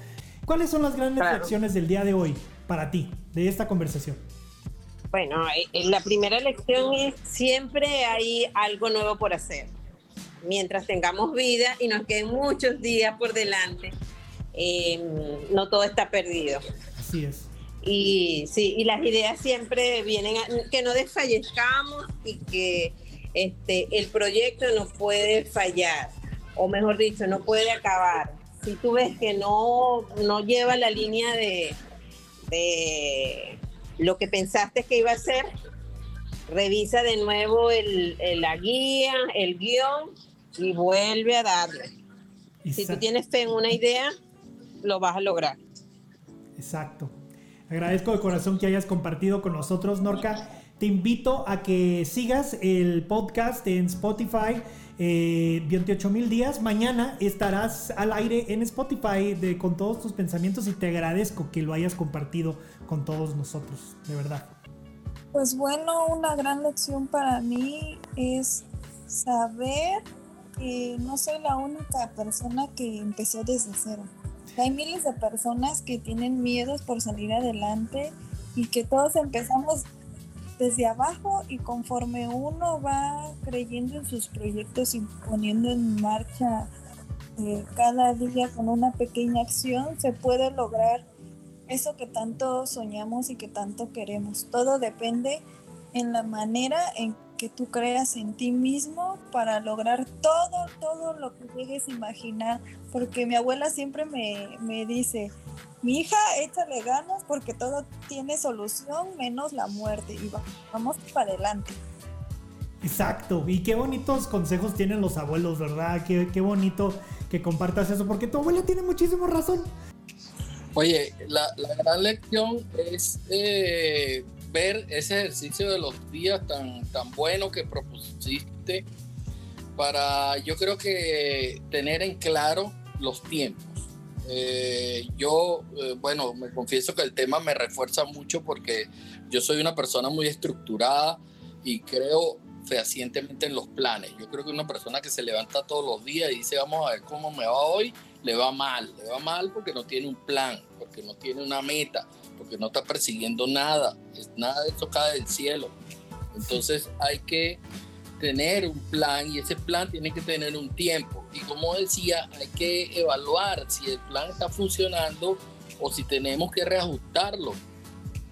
¿Cuáles son las grandes lecciones del día de hoy para ti, de esta conversación? Bueno, eh, eh, la primera lección es siempre hay algo nuevo por hacer. Mientras tengamos vida y nos queden muchos días por delante, em, no todo está perdido. Así es. Y sí, y las ideas siempre vienen a, que no desfallezcamos y que este, el proyecto no puede fallar, o mejor dicho, no puede acabar. Si tú ves que no, no lleva la línea de, de lo que pensaste que iba a ser, revisa de nuevo el, la guía, el guion y vuelve a darle. Si tú tienes fe en una idea, lo vas a lograr. Exacto. Agradezco de corazón que hayas compartido con nosotros, Norca. Te invito a que sigas el podcast en Spotify. 28 eh, mil días. Mañana estarás al aire en Spotify de, con todos tus pensamientos y te agradezco que lo hayas compartido con todos nosotros, de verdad. Pues bueno, una gran lección para mí es saber que no soy la única persona que empezó desde cero. Hay miles de personas que tienen miedos por salir adelante y que todos empezamos desde abajo y conforme uno va creyendo en sus proyectos y poniendo en marcha eh, cada día con una pequeña acción, se puede lograr eso que tanto soñamos y que tanto queremos. Todo depende en la manera en que tú creas en ti mismo para lograr todo, todo lo que llegues a imaginar. Porque mi abuela siempre me, me dice, mi hija, échale ganas porque todo tiene solución menos la muerte y vamos para adelante. Exacto, y qué bonitos consejos tienen los abuelos, ¿verdad? Qué, qué bonito que compartas eso, porque tu abuela tiene muchísima razón. Oye, la, gran lección es eh, ver ese ejercicio de los días tan, tan bueno que propusiste para, yo creo que tener en claro los tiempos eh, yo, eh, bueno, me confieso que el tema me refuerza mucho porque yo soy una persona muy estructurada y creo fehacientemente en los planes. Yo creo que una persona que se levanta todos los días y dice, vamos a ver cómo me va hoy, le va mal. Le va mal porque no tiene un plan, porque no tiene una meta, porque no está persiguiendo nada. Nada de eso cae del cielo. Entonces hay que tener un plan y ese plan tiene que tener un tiempo. Y como decía, hay que evaluar si el plan está funcionando o si tenemos que reajustarlo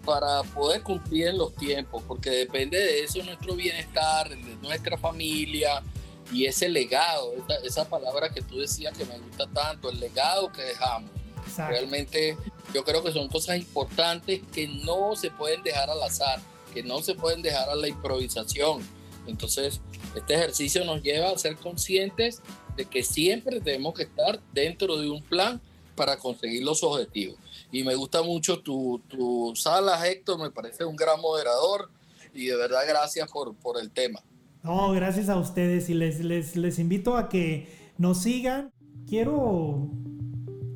para poder cumplir en los tiempos, porque depende de eso nuestro bienestar, de nuestra familia y ese legado, esa, palabra que tú decías que me gusta tanto, el legado que dejamos. Realmente yo creo que son cosas importantes que no se pueden dejar al azar, que no se pueden dejar a la improvisación entonces, este ejercicio nos lleva a ser conscientes de que siempre tenemos que estar dentro de un plan para conseguir los objetivos. Y me gusta mucho tu, tu sala, Héctor, me parece un gran moderador y de verdad gracias por, por el tema. No, gracias a ustedes y les, les, les invito a que nos sigan. Quiero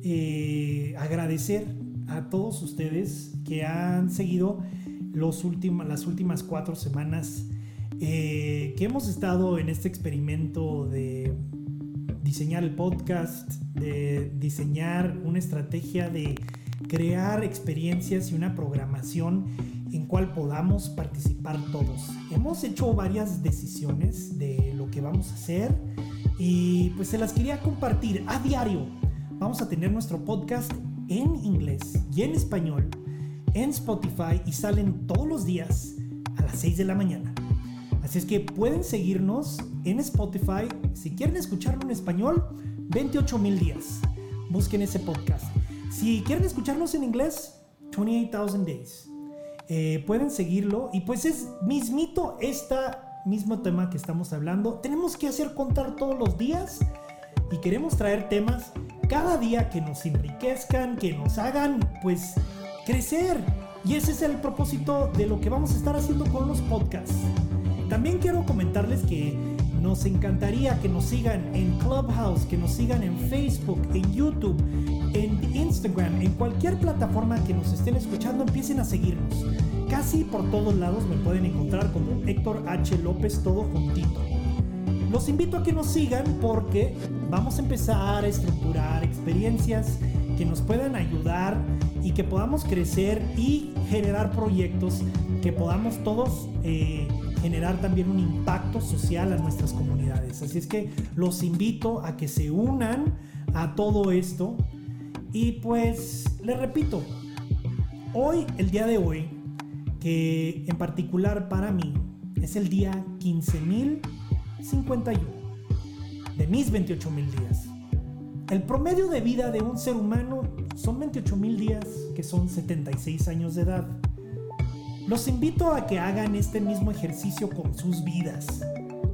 eh, agradecer a todos ustedes que han seguido los las últimas cuatro semanas eh, que hemos estado en este experimento de diseñar el podcast, de diseñar una estrategia de crear experiencias y una programación en cual podamos participar todos. Hemos hecho varias decisiones de lo que vamos a hacer y pues se las quería compartir a diario. Vamos a tener nuestro podcast en inglés y en español en Spotify y salen todos los días a las 6 de la mañana. Así es que pueden seguirnos en Spotify. Si quieren escucharlo en español, 28 mil días. Busquen ese podcast. Si quieren escucharnos en inglés, 28,000 Days. Eh, pueden seguirlo y pues es mismito este mismo tema que estamos hablando. Tenemos que hacer contar todos los días y queremos traer temas cada día que nos enriquezcan, que nos hagan pues crecer. Y ese es el propósito de lo que vamos a estar haciendo con los podcasts. También quiero comentarles que nos encantaría que nos sigan en Clubhouse, que nos sigan en Facebook, en YouTube, en Instagram, en cualquier plataforma que nos estén escuchando, empiecen a seguirnos. Casi por todos lados me pueden encontrar como Héctor H. López, todo juntito. Los invito a que nos sigan porque vamos a empezar a estructurar experiencias que nos puedan ayudar y que podamos crecer y generar proyectos que podamos todos eh, generar también un impacto social a nuestras comunidades. Así es que los invito a que se unan a todo esto y pues les repito, hoy, el día de hoy, que en particular para mí es el día 15.051 de mis 28.000 días. El promedio de vida de un ser humano son 28.000 días, que son 76 años de edad. Los invito a que hagan este mismo ejercicio con sus vidas.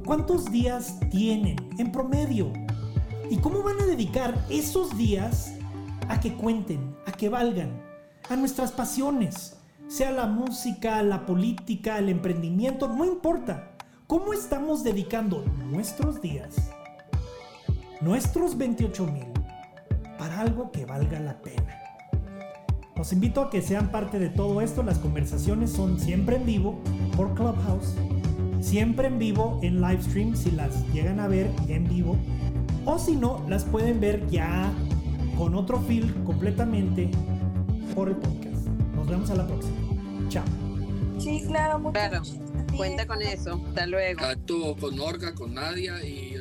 ¿Cuántos días tienen en promedio? ¿Y cómo van a dedicar esos días a que cuenten, a que valgan, a nuestras pasiones? Sea la música, la política, el emprendimiento, no importa. ¿Cómo estamos dedicando nuestros días, nuestros 28 mil, para algo que valga la pena? Los invito a que sean parte de todo esto. Las conversaciones son siempre en vivo por Clubhouse, siempre en vivo en live stream si las llegan a ver en vivo, o si no, las pueden ver ya con otro feel completamente por el podcast. Nos vemos a la próxima. Chao. Sí, claro, Claro, cuenta con eso. Hasta luego. Actúo con Orga, con Nadia y